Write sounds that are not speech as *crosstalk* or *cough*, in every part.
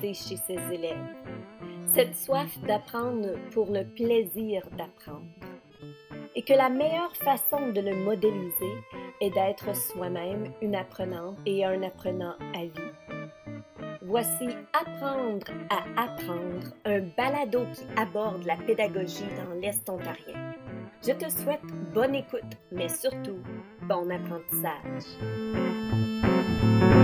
chez ses élèves. Cette soif d'apprendre pour le plaisir d'apprendre. Et que la meilleure façon de le modéliser est d'être soi-même une apprenante et un apprenant à vie. Voici Apprendre à apprendre, un balado qui aborde la pédagogie dans l'Est ontarien. Je te souhaite bonne écoute, mais surtout bon apprentissage.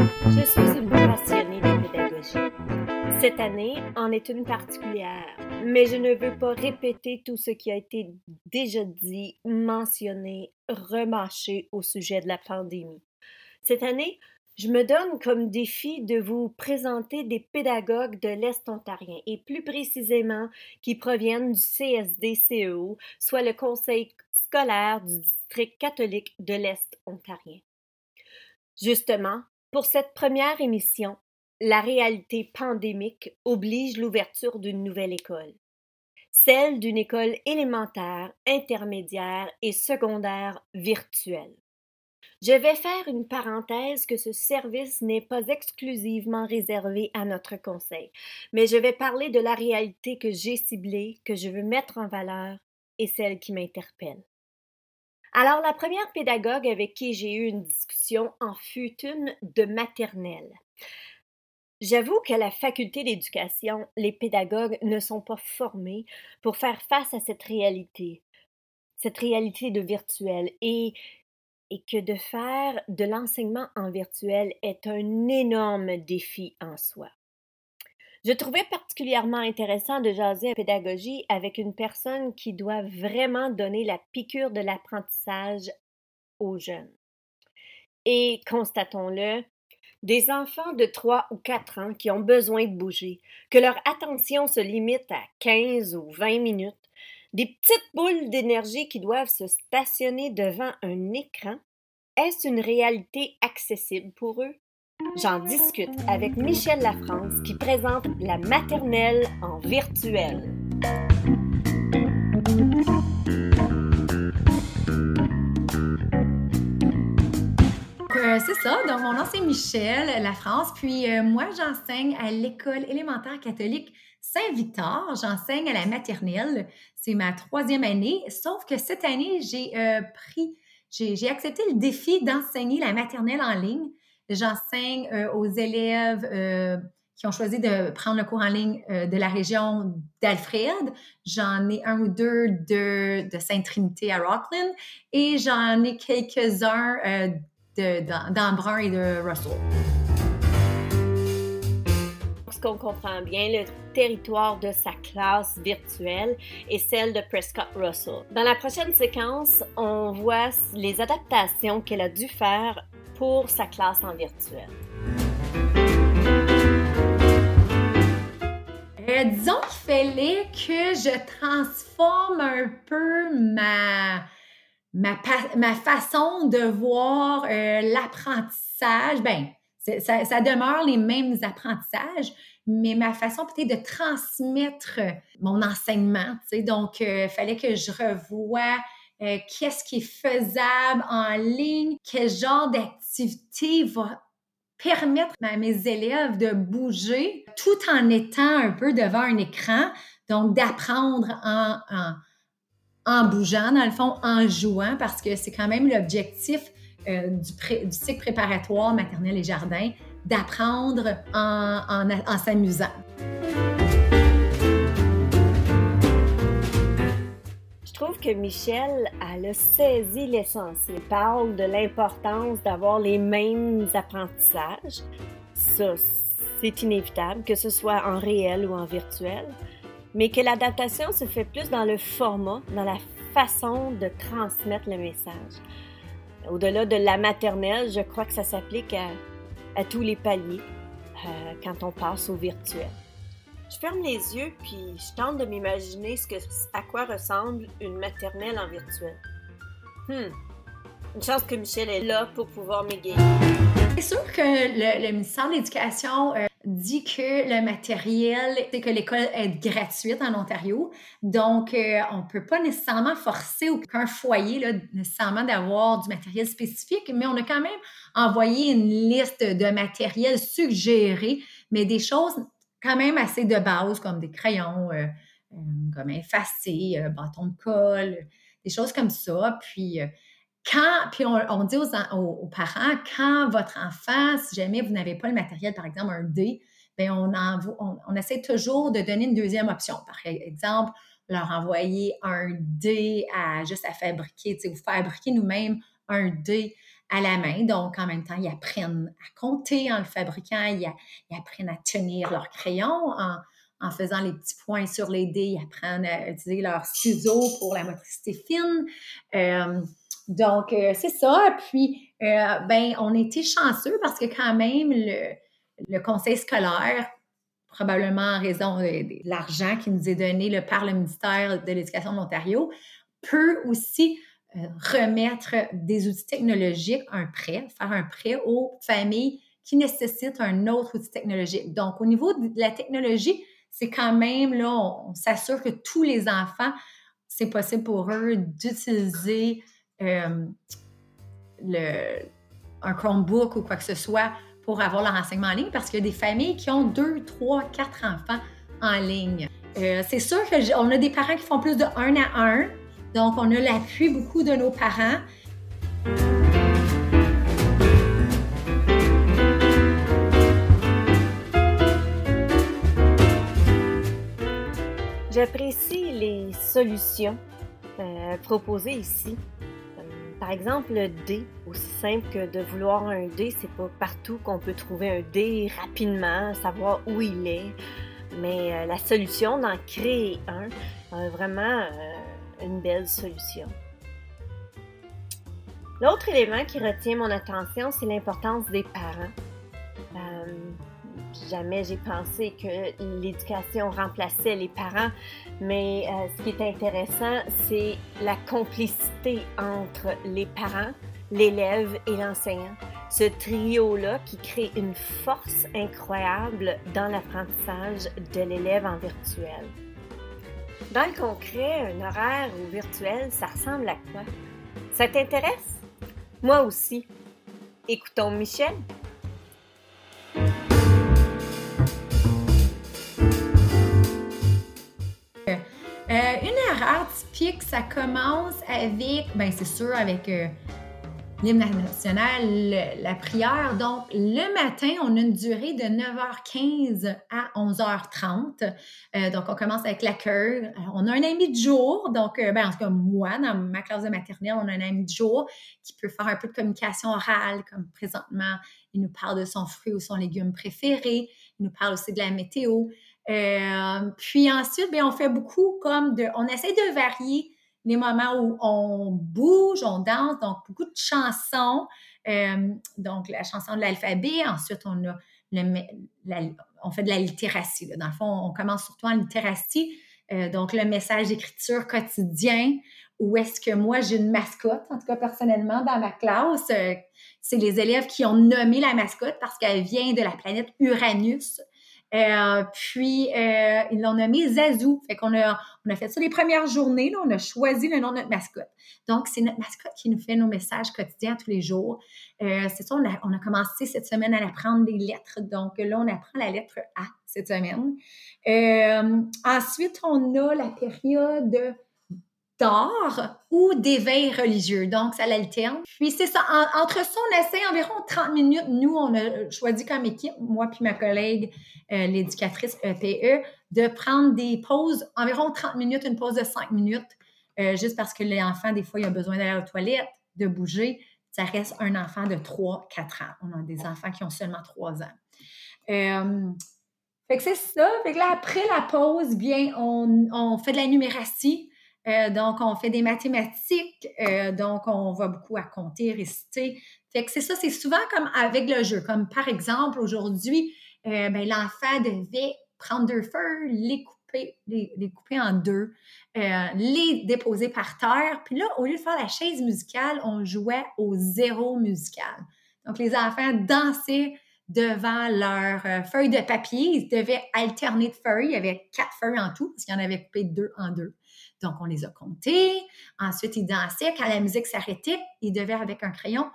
Je suis une passionnée de pédagogie. Cette année en est une particulière, mais je ne veux pas répéter tout ce qui a été déjà dit, mentionné, remâché au sujet de la pandémie. Cette année, je me donne comme défi de vous présenter des pédagogues de l'Est ontarien et plus précisément qui proviennent du CSD-CEO, soit le Conseil scolaire du district catholique de l'Est ontarien. Justement, pour cette première émission, la réalité pandémique oblige l'ouverture d'une nouvelle école, celle d'une école élémentaire, intermédiaire et secondaire virtuelle. Je vais faire une parenthèse que ce service n'est pas exclusivement réservé à notre conseil, mais je vais parler de la réalité que j'ai ciblée, que je veux mettre en valeur et celle qui m'interpelle. Alors, la première pédagogue avec qui j'ai eu une discussion en fut une de maternelle. J'avoue qu'à la faculté d'éducation, les pédagogues ne sont pas formés pour faire face à cette réalité, cette réalité de virtuel. Et et que de faire de l'enseignement en virtuel est un énorme défi en soi. Je trouvais particulièrement intéressant de jaser à pédagogie avec une personne qui doit vraiment donner la piqûre de l'apprentissage aux jeunes. Et constatons-le, des enfants de 3 ou 4 ans qui ont besoin de bouger, que leur attention se limite à 15 ou 20 minutes, des petites boules d'énergie qui doivent se stationner devant un écran, est-ce une réalité accessible pour eux? J'en discute avec Michel Lafrance qui présente la maternelle en virtuel. Euh, c'est ça, donc mon nom c'est Michel Lafrance, puis euh, moi j'enseigne à l'école élémentaire catholique Saint-Victor, j'enseigne à la maternelle, c'est ma troisième année, sauf que cette année, j'ai euh, pris, j'ai accepté le défi d'enseigner la maternelle en ligne. J'enseigne euh, aux élèves euh, qui ont choisi de prendre le cours en ligne de la région d'Alfred. J'en ai un ou deux de, de Sainte-Trinité à Rockland et j'en ai quelques-uns d'Embrun et de Russell qu'on comprend bien le territoire de sa classe virtuelle et celle de Prescott Russell. Dans la prochaine séquence, on voit les adaptations qu'elle a dû faire pour sa classe en virtuel. Euh, disons qu'il fallait que je transforme un peu ma, ma, façon de voir euh, l'apprentissage. Ben, ça, demeure les mêmes apprentissages, mais ma façon peut-être de transmettre mon enseignement. Donc, il euh, fallait que je revoie euh, qu'est-ce qui est faisable en ligne, quel genre d'activité va permettre à mes élèves de bouger tout en étant un peu devant un écran, donc d'apprendre en, en, bougeant, dans le fond, en jouant, parce que c'est quand même l'objectif euh, du, du, cycle préparatoire maternel et jardin, d'apprendre en, en, s'amusant. Trouve que Michel a saisi l'essentiel. Il parle de l'importance d'avoir les mêmes apprentissages. Ça, c'est inévitable, que ce soit en réel ou en virtuel, mais que l'adaptation se fait plus dans le format, dans la façon de transmettre le message. Au-delà de la maternelle, je crois que ça s'applique à, à tous les paliers euh, quand on passe au virtuel. Je ferme les yeux puis je tente de m'imaginer à quoi ressemble une maternelle en virtuel. Hmm. Une chance que Michel est là pour pouvoir m'égayer. C'est sûr que le, ministère de l'Éducation euh, dit que le matériel, c'est que l'école est gratuite en Ontario. Donc, euh, on ne peut pas nécessairement forcer aucun foyer là, nécessairement d'avoir du matériel spécifique, mais on a quand même envoyé une liste de matériel suggéré, mais des choses quand même assez de base, comme des crayons, euh, comme effacés, bâtons de colle, des choses comme ça. Puis, quand, puis on, dit aux, parents, quand votre enfant, si jamais vous n'avez pas le matériel, par exemple un dé, bien on, on, essaie toujours de donner une deuxième option. Par exemple, leur envoyer un dé à juste à fabriquer, ou fabriquer nous-mêmes un dé à la main. Donc, en même temps, ils apprennent à compter en le fabriquant, ils, apprennent à tenir leur crayon en, faisant les petits points sur les dés, ils apprennent à utiliser leurs ciseaux pour la motricité fine. Euh, donc, euh, c'est ça. Puis, euh, ben, on était chanceux parce que quand même, le, conseil scolaire, probablement en raison de, l'argent qui nous est donné par le ministère de l'Éducation de l'Ontario, peut aussi remettre des outils technologiques, un prêt, faire un prêt aux familles qui nécessitent un autre outil technologique. Donc, au niveau de la technologie, c'est quand même, là, on s'assure que tous les enfants, c'est possible pour eux d'utiliser euh, un Chromebook ou quoi que ce soit pour avoir leur enseignement en ligne parce qu'il y a des familles qui ont deux, trois, quatre enfants en ligne. Euh, c'est sûr qu'on a des parents qui font plus de un à un, donc on a l'appui beaucoup de nos parents. J'apprécie les solutions euh, proposées ici. Par exemple, le dé, aussi simple que de vouloir un dé, c'est pas partout qu'on peut trouver un dé rapidement, savoir où il est. Mais euh, la solution d'en créer un, vraiment euh, une belle solution. L'autre élément qui retient mon attention, c'est l'importance des parents. Euh, jamais j'ai pensé que l'éducation remplaçait les parents, mais euh, ce qui est intéressant, c'est la complicité entre les parents, l'élève et l'enseignant. Ce trio-là qui crée une force incroyable dans l'apprentissage de l'élève en virtuel. Dans le concret, un horaire ou virtuel, ça ressemble à quoi? Ça t'intéresse? Moi aussi. Écoutons Michel. typique, ça commence avec, ben c'est sûr, avec euh, l'hymne national, la prière. Donc, le matin, on a une durée de 9h15 à 11h30. Euh, donc, on commence avec l'accueil. On a un ami de jour. Donc, euh, ben, en tout cas, moi, dans ma classe de maternelle, on a un ami de jour qui peut faire un peu de communication orale, comme présentement, il nous parle de son fruit ou son légume préféré. Il nous parle aussi de la météo. Euh, puis ensuite, bien, on fait beaucoup comme de, on essaie de varier les moments où on bouge, on danse, donc beaucoup de chansons. Euh, donc la chanson de l'alphabet. Ensuite, on a on fait de la littératie. Dans le fond, on commence surtout en littératie. Euh, donc le message d'écriture quotidien. Où est-ce que moi j'ai une mascotte, en tout cas personnellement dans ma classe, c'est les élèves qui ont nommé la mascotte parce qu'elle vient de la planète Uranus. Euh, puis, euh, ils l'ont nommé Zazou. Fait qu'on a, on a fait ça les premières journées. Là, on a choisi le nom de notre mascotte. Donc, c'est notre mascotte qui nous fait nos messages quotidiens tous les jours. Euh, c'est ça, on a, on a, commencé cette semaine à apprendre des lettres. Donc, là, on apprend la lettre A cette semaine. ensuite, on a la période d'art ou d'éveil religieux. Donc, ça l'alterne. Puis, c'est ça. entre ça, on essaie environ 30 minutes. Nous, on a choisi comme équipe, moi puis ma collègue, euh, l'éducatrice EPE, e, de prendre des pauses, environ 30 minutes, une pause de 5 minutes, euh, juste parce que l'enfant, des fois, il a besoin d'aller aux toilettes, de bouger. Ça reste un enfant de 3-4 ans. On a des enfants qui ont seulement 3 ans. Euh, fait que c'est ça. Fait que là, après la pause, bien, on, on fait de la numératie. Euh, donc, on fait des mathématiques, euh, donc on va beaucoup à compter, réciter. Fait que c'est ça, c'est souvent comme avec le jeu. Comme par exemple, aujourd'hui, euh, ben, l'enfant devait prendre deux feux, les couper, les, couper en deux, les déposer par terre. Puis là, au lieu de faire la chaise musicale, on jouait au zéro musical. Donc, les enfants dansaient devant leur feuille de papier. Ils devaient alterner de feuilles. Il y avait quatre feuilles en tout, parce qu'il y en avait coupé deux en deux. Donc, on les a comptés. Ensuite, ils dansaient. Quand la musique s'arrêtait, ils devaient, avec un crayon,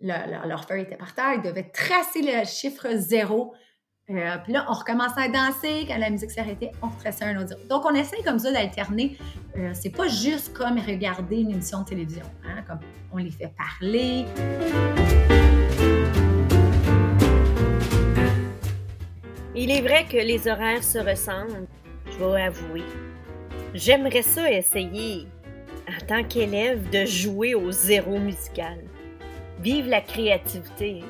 leur feuille était par terre, ils devaient tracer le chiffre zéro. Euh, puis là, on recommençait à danser. Quand la musique s'arrêtait, on retraçait un autre. Donc, on essaye comme ça d'alterner. Euh, c'est pas juste comme regarder une émission de télévision, hein, comme on les fait parler. Il est vrai que les horaires se ressemblent, je vais avouer. J'aimerais ça essayer, en tant qu'élève, de jouer au zéro musical. Vive la créativité.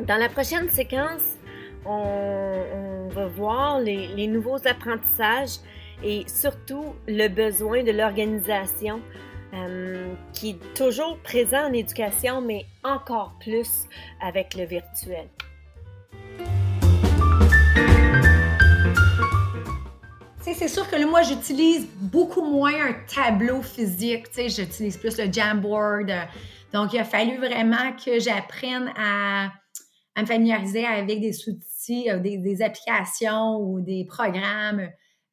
Dans la prochaine séquence, on, va voir les, nouveaux apprentissages et surtout le besoin de l'organisation euh, qui est toujours présent en éducation, mais encore plus avec le virtuel. C'est sûr que moi, j'utilise beaucoup moins un tableau physique. J'utilise plus le Jamboard. Euh, donc, il a fallu vraiment que j'apprenne à, me familiariser avec des outils, euh, des, applications ou des programmes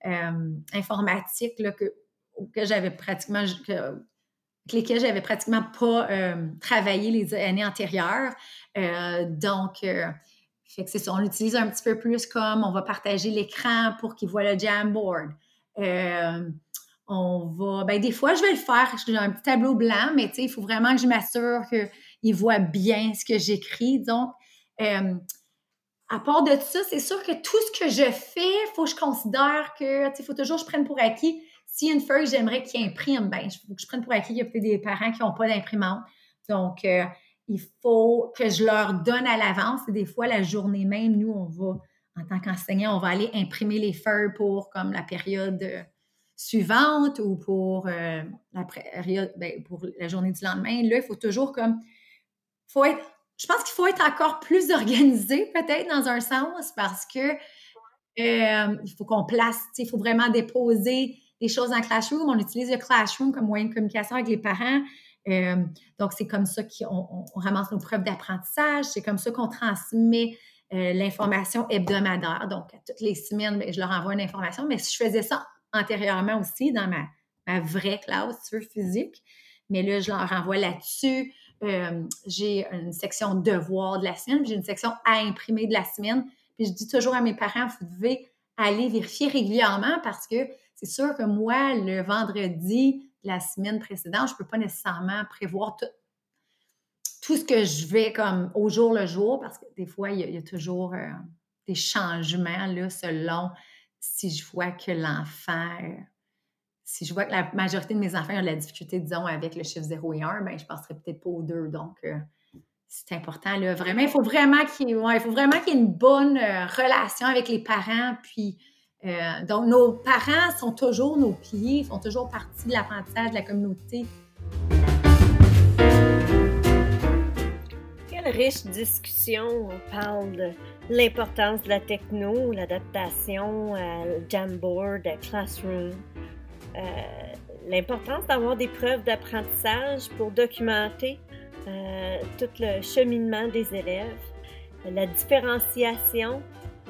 euh, informatiques que, que j'avais pratiquement, que, lesquels j'avais pratiquement pas travaillé les années antérieures. donc, fait que c'est ça, on l'utilise un petit peu plus comme on va partager l'écran pour qu'il voit le Jamboard. Euh, on va, ben des fois, je vais le faire, j'ai un petit tableau blanc, mais il faut vraiment que je m'assure qu'il voit bien ce que j'écris. Donc, euh, à part de ça, c'est sûr que tout ce que je fais, il faut que je considère que, il faut toujours que je prenne pour acquis. S'il y a une feuille j'aimerais qu'il imprime, ben, il faut que je prenne pour acquis qu'il y a peut-être des parents qui n'ont pas d'imprimante. Donc, euh, il faut que je leur donne à l'avance. Et des fois, la journée même, nous, on va, en tant qu'enseignant, on va aller imprimer les feuilles pour comme la période euh, suivante ou pour euh, la période, ben, pour la journée du lendemain. Là, il faut toujours comme, faut être, je pense qu'il faut être encore plus *laughs* organisé peut-être dans un sens parce que euh, il faut qu'on place, il faut vraiment déposer des choses en classroom. On utilise le classroom comme moyen de communication avec les parents. Euh, donc, c'est comme ça qu'on ramasse nos preuves d'apprentissage, c'est comme ça qu'on transmet euh, l'information hebdomadaire. Donc, toutes les semaines, ben, je leur envoie une information. Mais si je faisais ça antérieurement aussi dans ma, vraie classe physique, mais là, je leur envoie là-dessus. Euh, j'ai une section devoir de la semaine, j'ai une section à imprimer de la semaine. Puis je dis toujours à mes parents, vous devez aller vérifier régulièrement parce que c'est sûr que moi, le vendredi, la semaine précédente, je ne peux pas nécessairement prévoir tout, tout, ce que je vais comme au jour le jour, parce que des fois, il y a, toujours euh, des changements là, selon si je vois que l'enfant, euh, si je vois que la majorité de mes enfants ont de la difficulté, disons, avec le chiffre 0 et 1, ben, je ne passerai peut-être pas aux deux. Donc, euh, c'est important. Là, vraiment, il faut vraiment qu'il ouais, qu'il y ait une bonne relation avec les parents, puis euh, donc, nos parents sont toujours nos piliers, font toujours partie de l'apprentissage de la communauté. Quelle riche discussion. On parle de l'importance de la techno, l'adaptation à Jamboard, à Classroom. Euh, l'importance d'avoir des preuves d'apprentissage pour documenter euh, tout le cheminement des élèves, la différenciation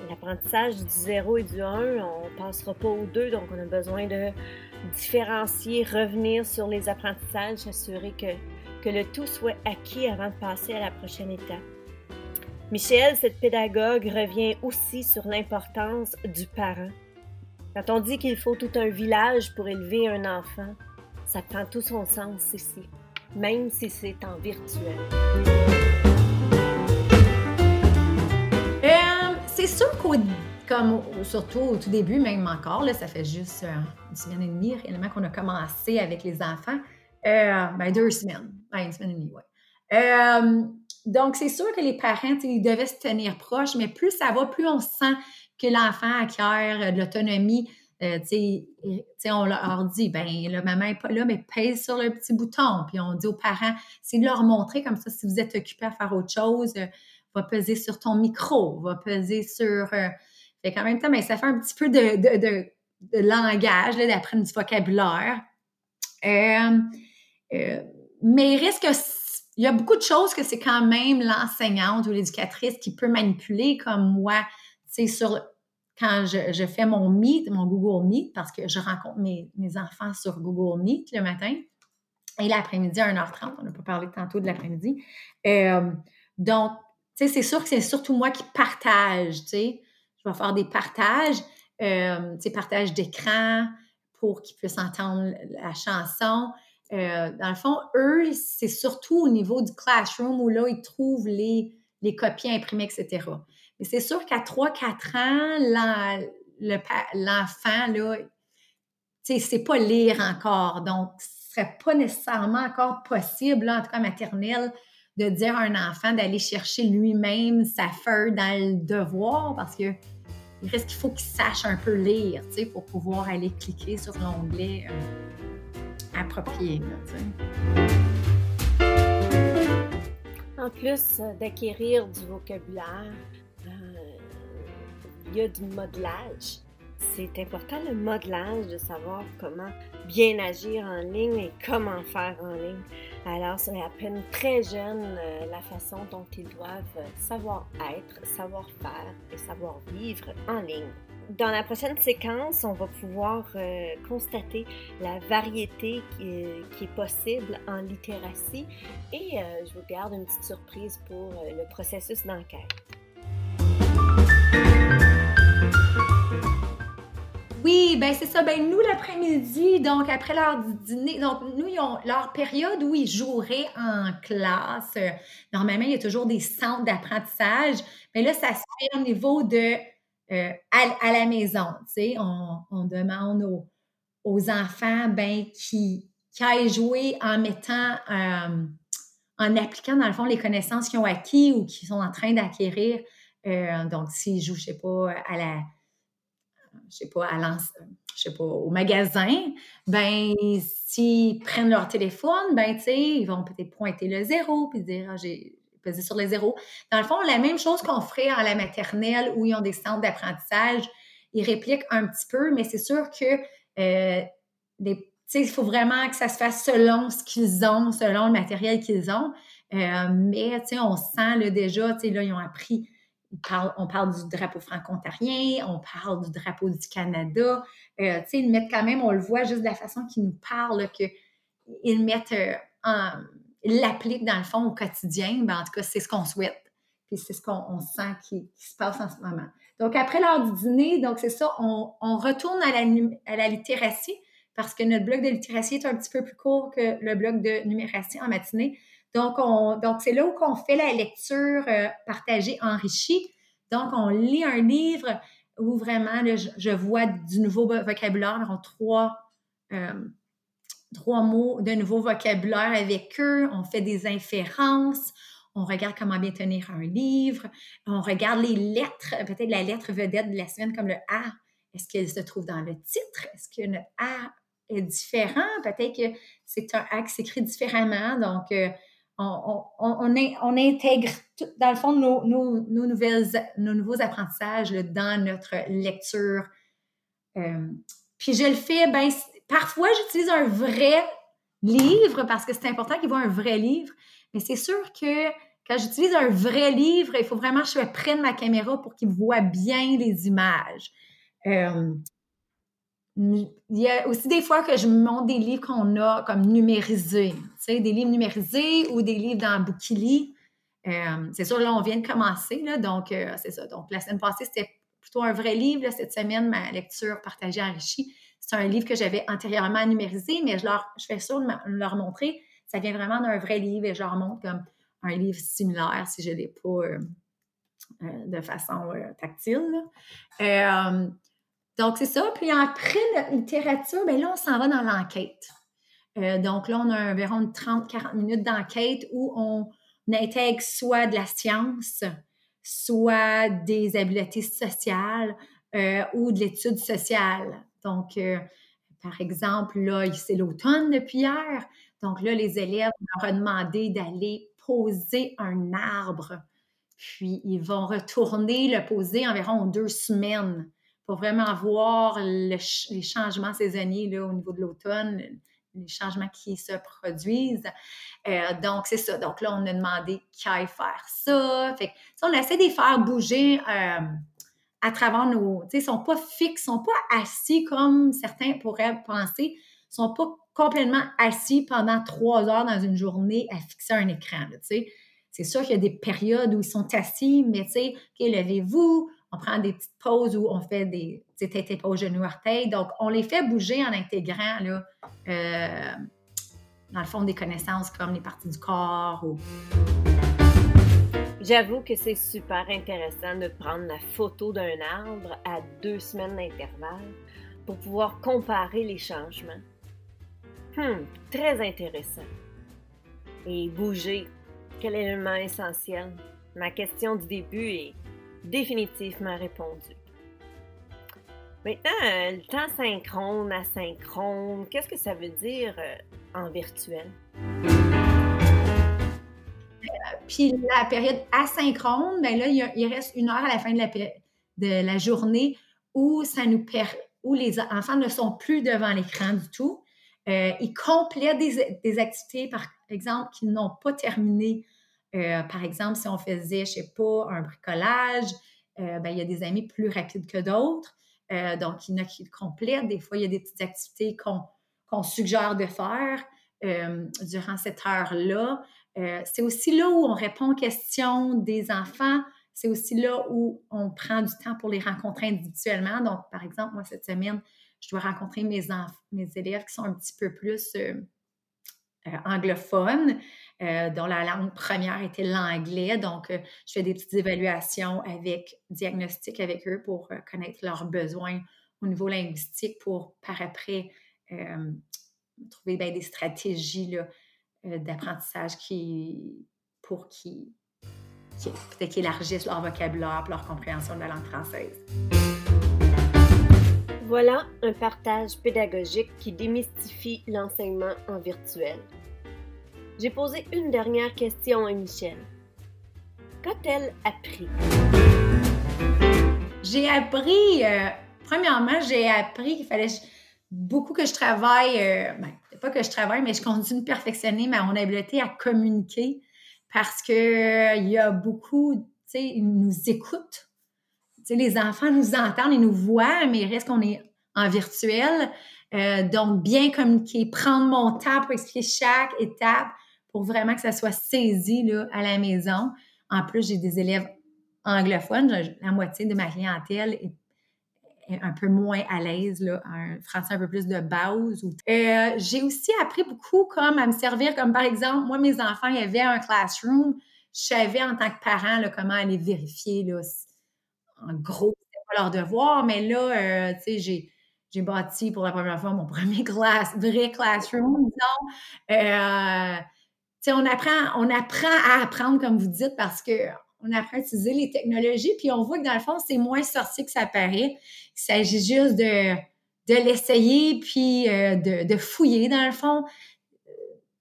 l'apprentissage du 0 et du 1, on passera pas aux deux, donc on a besoin de différencier, revenir sur les apprentissages, s'assurer que, que le tout soit acquis avant de passer à la prochaine étape. Michel, cette pédagogue, revient aussi sur l'importance du parent. Quand on dit qu'il faut tout un village pour élever un enfant, ça prend tout son sens ici, même si c'est en virtuel. Sûr qu'au comme surtout au tout début, même encore, là, ça fait juste euh, une semaine et demie réellement qu'on a commencé avec les enfants. Euh, ben, deux semaines. Ben, une semaine et demie, oui. Euh, donc, c'est sûr que les parents, ils devaient se tenir proches, mais plus ça va, plus on sent que l'enfant acquiert de l'autonomie. on leur dit, ben, le maman n'est pas là, mais pèse sur le petit bouton. Puis on dit aux parents, c'est de leur montrer comme ça, si vous êtes occupé à faire autre chose, va peser sur ton micro, va peser sur. Euh, fait qu'en même temps, mais ben, ça fait un petit peu de, langage, d'apprendre du vocabulaire. Euh, euh, mais il reste, il y a beaucoup de choses que c'est quand même l'enseignante ou l'éducatrice qui peut manipuler, comme moi, tu sais, sur quand je, fais mon Meet, mon Google Meet, parce que je rencontre mes, enfants sur Google Meet le matin et l'après-midi à 1h30. On n'a pas parlé tantôt de l'après-midi. Euh, donc, c'est sûr que c'est surtout moi qui partage, tu sais. Je vais faire des partages, euh, tu sais, partage d'écran pour qu'ils puissent entendre la chanson. Euh, dans le fond, eux, c'est surtout au niveau du classroom où là, ils trouvent les, les copies imprimées, etc. Mais c'est sûr qu'à 3-4 ans, l'enfant, là, c'est pas lire encore. Donc, ce serait pas nécessairement encore possible, en tout cas maternelle, de dire à un enfant d'aller chercher lui-même sa feuille dans le devoir parce que il reste qu'il faut qu'il sache un peu lire, pour pouvoir aller cliquer sur l'onglet. Euh, approprié. en plus euh, d'acquérir du vocabulaire, euh, il y a du modelage. C'est important le modelage de savoir comment bien agir en ligne et comment faire en ligne. Alors, c'est à peine très jeune euh, la façon dont ils doivent savoir être, savoir faire et savoir vivre en ligne dans la prochaine séquence, on va pouvoir euh, constater la variété qui est, possible en littératie et euh, je vous garde une petite surprise pour euh, le processus d'enquête. Oui, ben c'est ça. Ben nous, l'après-midi, donc après leur dîner, donc nous, ils ont leur période où ils joueraient en classe. normalement, il y a toujours des centres d'apprentissage. Mais là, ça se fait au niveau de euh, à, la maison. Tu sais, on, demande aux, enfants ben, qui, qui aillent jouer en mettant, euh, en appliquant dans le fond les connaissances qu'ils ont acquis ou qu'ils sont en train d'acquérir. Euh, donc, s'ils jouent, je sais pas, à la, je sais pas, à je sais pas, au magasin, ben, s'ils prennent leur téléphone, ben, tu sais, ils vont peut-être pointer le zéro puis dire, ah, j'ai, peser sur les zéros. Dans le fond, la même chose qu'on ferait à la maternelle où ils ont des centres d'apprentissage, ils répliquent un petit peu, mais c'est sûr que euh, il faut vraiment que ça se fasse selon ce qu'ils ont, selon le matériel qu'ils ont. Euh, mais on sent là, déjà, là, ils ont appris, on parle du drapeau franco-ontarien, on parle du drapeau du Canada. Euh, ils mettent quand même, on le voit juste de la façon qu'ils nous parlent, qu'ils mettent euh, en l'applique dans le fond au quotidien, ben, en tout cas, c'est ce qu'on souhaite. Puis c'est ce qu'on sent qui, se passe en ce moment. Donc, après l'heure du dîner, donc c'est ça, on, retourne à la, littératie parce que notre bloc de littératie est un petit peu plus court que le bloc de numératie en matinée. Donc, donc c'est là où on fait la lecture euh, partagée enrichie. Donc, on lit un livre où vraiment, je, vois du nouveau vocabulaire, en trois, euh, trois mots de nouveau vocabulaire avec eux, on fait des inférences, on regarde comment bien tenir un livre, on regarde les lettres, peut-être la lettre vedette de la semaine comme le A. Est-ce qu'elle se trouve dans le titre? Est-ce que notre A est différent? Peut-être que c'est un A qui s'écrit différemment. Donc, euh, on, on, intègre, dans le fond, nos, nouvelles, nos nouveaux apprentissages dans notre lecture. Euh, puis je le fais, ben, Parfois, j'utilise un vrai livre parce que c'est important qu'il voit un vrai livre, mais c'est sûr que quand j'utilise un vrai livre, il faut vraiment que je de ma caméra pour qu'il voit bien les images. Euh, il y a aussi des fois que je montre des livres qu'on a comme numérisés, tu sais, des livres numérisés ou des livres dans Bookily. Euh, c'est sûr, là, on vient de commencer, là, donc euh, c'est ça. Donc, la semaine passée, c'était plutôt un vrai livre. cette semaine, ma lecture partagée enrichie, c'est un livre que j'avais antérieurement numérisé, mais je, leur, je fais sûr de leur montrer. Ça vient vraiment d'un vrai livre et je leur montre comme un livre similaire si je ne l'ai pas euh, euh, de façon tactile. Donc, c'est ça. Puis après la littérature, bien là, on s'en va dans l'enquête. donc là, on a environ 30-40 minutes d'enquête où on intègre soit de la science, soit des habiletés sociales ou de l'étude sociale. Donc, euh, par exemple, là, c'est l'automne depuis hier. Donc là, les élèves leur ont demandé d'aller poser un arbre. Puis, ils vont retourner le poser environ deux semaines pour vraiment voir les changements saisonniers là, au niveau de l'automne, les changements qui se produisent. Euh, donc, c'est ça. Donc là, on a demandé qui aille faire ça. Fait on essaie de les faire bouger euh, à travers nos. Ils sont pas fixes, ils sont pas assis comme certains pourraient penser. Ils sont pas complètement assis pendant trois heures dans une journée à fixer un écran. C'est sûr qu'il y a des périodes où ils sont assis, mais tu sais, OK, levez-vous, on prend des petites pauses où on fait des têtes pas au genou orteil. Donc, on les fait bouger en intégrant, là, euh, dans le fond, des connaissances comme les parties du corps ou... J'avoue que c'est super intéressant de prendre la photo d'un arbre à deux semaines d'intervalle pour pouvoir comparer les changements. Hum, très intéressant. Et bouger, quel élément essentiel? Ma question du début est définitivement répondu. Maintenant, euh, le temps synchrone, asynchrone, qu'est-ce que ça veut dire euh, en virtuel? Puis la période asynchrone, ben là, il, reste une heure à la fin de la, journée où ça nous où les enfants ne sont plus devant l'écran du tout. Euh, ils complètent des, des, activités, par exemple, qu'ils n'ont pas terminées euh, par exemple, si on faisait, je ne sais pas, un bricolage, euh, ben, il y a des amis plus rapides que d'autres. Euh, donc, il y en a qui complètent. Des fois, il y a des petites activités qu'on suggère de faire durant cette heure-là. c'est aussi là où on répond aux questions des enfants. C'est aussi là où on prend du temps pour les rencontrer individuellement. Donc, par exemple, moi, cette semaine, je dois rencontrer mes, mes élèves qui sont un petit peu plus anglophones. Euh, dont la langue première était l'anglais. Donc, euh, je fais des petites évaluations avec diagnostic avec eux pour euh, connaître leurs besoins au niveau linguistique pour par après trouver ben, des stratégies d'apprentissage qui, pour qu'ils qui, élargissent leur vocabulaire, leur compréhension de la langue française. Voilà un partage pédagogique qui démystifie l'enseignement en virtuel. J'ai posé une dernière question à Michel. Qu'a-t-elle appris? J'ai appris, euh, premièrement, j'ai appris qu'il fallait beaucoup que je travaille, euh, ben, pas que je travaille, mais je continue de perfectionner mon habileté à communiquer parce qu'il euh, y a beaucoup, tu sais, ils nous écoutent. Les enfants nous entendent, ils nous voient, mais reste qu'on est en virtuel. donc, bien communiquer, prendre mon temps pour expliquer chaque étape, pour vraiment que ça soit saisi là, à la maison. En plus, j'ai des élèves anglophones. La moitié de ma clientèle est, un peu moins à l'aise, un français un peu plus de base. Euh, j'ai aussi appris beaucoup comme à me servir, comme par exemple, moi, mes enfants, il y avait un classroom. Je savais en tant que parent comment aller vérifier. Là, en gros, c'était pas leur devoir, mais là, euh, tu sais, j'ai j'ai bâti pour la première fois mon *laughs* premier class, vrai classroom, disons. Euh, on apprend, on apprend à apprendre, comme vous dites, parce que on apprend à utiliser les technologies, puis on voit que dans le fond, c'est moins sorcier que ça paraît. Il s'agit juste de, de l'essayer, puis euh, de, fouiller, dans le fond.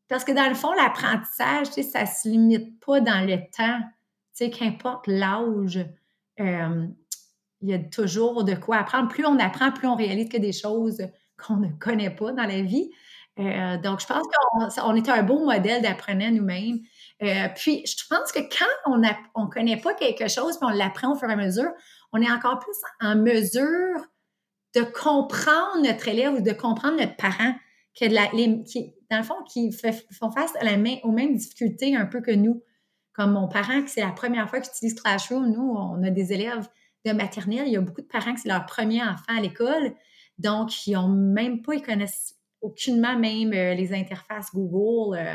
Parce que dans le fond, l'apprentissage, ça ne se limite pas dans le temps. Qu'importe l'âge, il y a toujours de quoi apprendre. Plus on apprend, plus on réalise que des choses qu'on ne connaît pas dans la vie. Euh, donc, je pense qu'on est un beau modèle d'apprenant nous-mêmes. Euh, puis, je pense que quand on ne connaît pas quelque chose, puis on l'apprend au fur et à mesure, on est encore plus en mesure de comprendre notre élève ou de comprendre notre parent, qui, dans le fond, qui font face à la aux mêmes difficultés un peu que nous. Comme mon parent, c'est la première fois qu'il utilise Classroom, nous, on a des élèves de maternelle, il y a beaucoup de parents qui c'est leur premier enfant à l'école, donc ils n'ont même pas, ils connaissent aucunement même euh, les interfaces Google. Euh,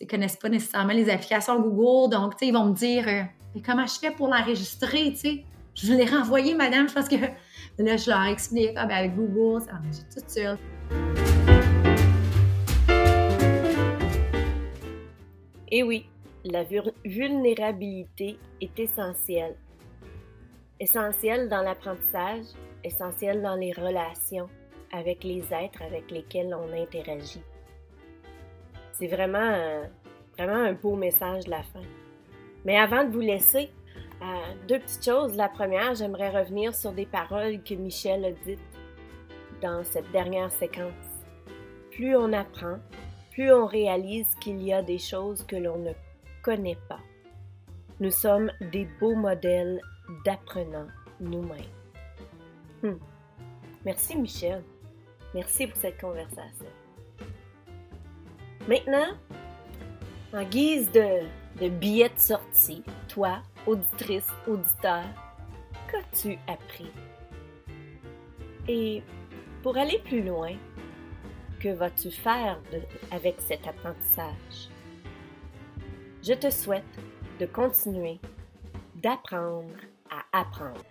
ils ne connaissent pas nécessairement les applications Google. Donc, ils vont me dire euh, Mais comment je fais pour l'enregistrer? Je l'ai renvoyé, madame. Je pense que *laughs* là, je leur explique ah, ben, avec Google, ça tout seul. Et oui, la vulnérabilité est essentielle. Essentielle dans l'apprentissage, essentielle dans les relations, avec les êtres avec lesquels on interagit. C'est vraiment, un, vraiment un beau message de la fin. Mais avant de vous laisser, euh, deux petites choses. La première, j'aimerais revenir sur des paroles que Michel a dites dans cette dernière séquence. plus on apprend, plus on réalise qu'il y a des choses que l'on ne connaît pas. Nous sommes des beaux modèles d'apprenants nous-mêmes. Hmm. Merci Michel. Merci pour cette conversation. Maintenant, en guise de, de billet de sortie, toi, auditrice, auditeur, qu'as-tu appris? Et pour aller plus loin, que vas-tu faire avec cet apprentissage? je te souhaite de continuer d'apprendre à apprendre.